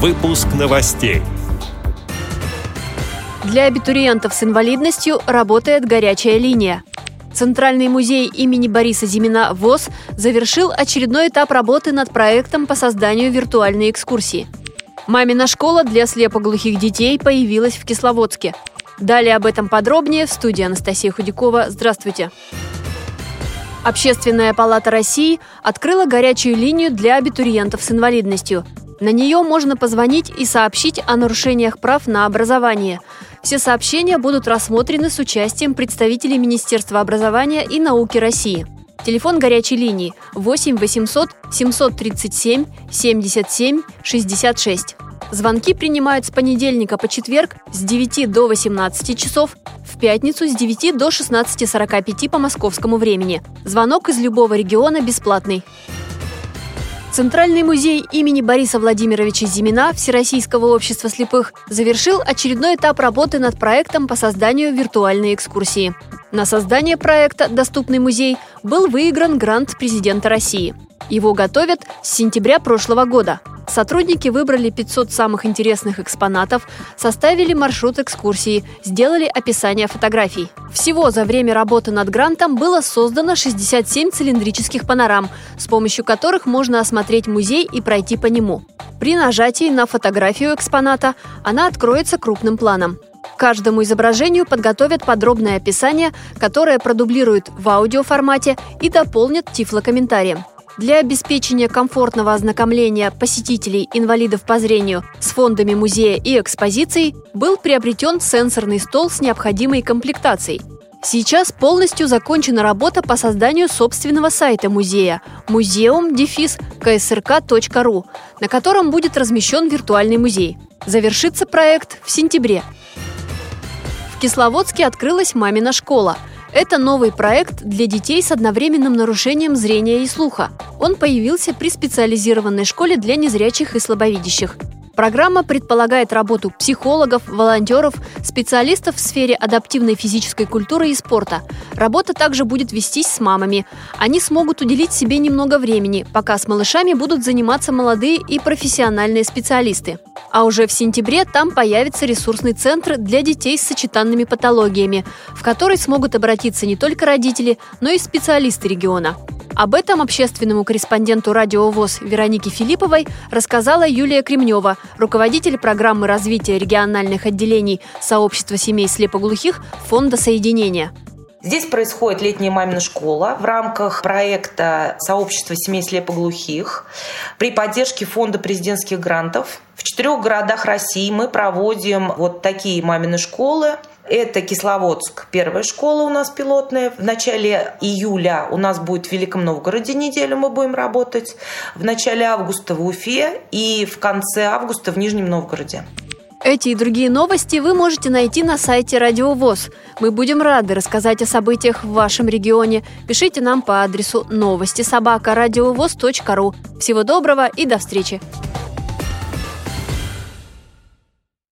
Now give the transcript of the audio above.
Выпуск новостей. Для абитуриентов с инвалидностью работает горячая линия. Центральный музей имени Бориса Зимина ВОЗ завершил очередной этап работы над проектом по созданию виртуальной экскурсии. Мамина школа для слепоглухих детей появилась в Кисловодске. Далее об этом подробнее в студии Анастасия Худякова. Здравствуйте. Общественная палата России открыла горячую линию для абитуриентов с инвалидностью. На нее можно позвонить и сообщить о нарушениях прав на образование. Все сообщения будут рассмотрены с участием представителей Министерства образования и науки России. Телефон горячей линии 8 800 737 77 66. Звонки принимают с понедельника по четверг с 9 до 18 часов, в пятницу с 9 до 16.45 по московскому времени. Звонок из любого региона бесплатный. Центральный музей имени Бориса Владимировича Зимина Всероссийского общества слепых завершил очередной этап работы над проектом по созданию виртуальной экскурсии. На создание проекта «Доступный музей» был выигран грант президента России. Его готовят с сентября прошлого года. Сотрудники выбрали 500 самых интересных экспонатов, составили маршрут экскурсии, сделали описание фотографий. Всего за время работы над грантом было создано 67 цилиндрических панорам, с помощью которых можно осмотреть музей и пройти по нему. При нажатии на фотографию экспоната она откроется крупным планом. Каждому изображению подготовят подробное описание, которое продублируют в аудиоформате и дополнят тифлокомментарием. Для обеспечения комфортного ознакомления посетителей инвалидов по зрению с фондами музея и экспозицией был приобретен сенсорный стол с необходимой комплектацией. Сейчас полностью закончена работа по созданию собственного сайта музея museum-ksrk.ru, на котором будет размещен виртуальный музей. Завершится проект в сентябре. В Кисловодске открылась «Мамина школа», это новый проект для детей с одновременным нарушением зрения и слуха. Он появился при специализированной школе для незрячих и слабовидящих. Программа предполагает работу психологов, волонтеров, специалистов в сфере адаптивной физической культуры и спорта. Работа также будет вестись с мамами. Они смогут уделить себе немного времени, пока с малышами будут заниматься молодые и профессиональные специалисты. А уже в сентябре там появится ресурсный центр для детей с сочетанными патологиями, в который смогут обратиться не только родители, но и специалисты региона. Об этом общественному корреспонденту Радио ВОЗ Веронике Филипповой рассказала Юлия Кремнева, руководитель программы развития региональных отделений сообщества семей слепоглухих Фонда соединения. Здесь происходит летняя мамина школа в рамках проекта сообщества семей слепоглухих при поддержке Фонда президентских грантов. В четырех городах России мы проводим вот такие мамины школы. Это Кисловодск, первая школа у нас пилотная. В начале июля у нас будет в Великом Новгороде неделю мы будем работать. В начале августа в Уфе и в конце августа в Нижнем Новгороде. Эти и другие новости вы можете найти на сайте Радио ВОЗ. Мы будем рады рассказать о событиях в вашем регионе. Пишите нам по адресу новости собака ру. Всего доброго и до встречи!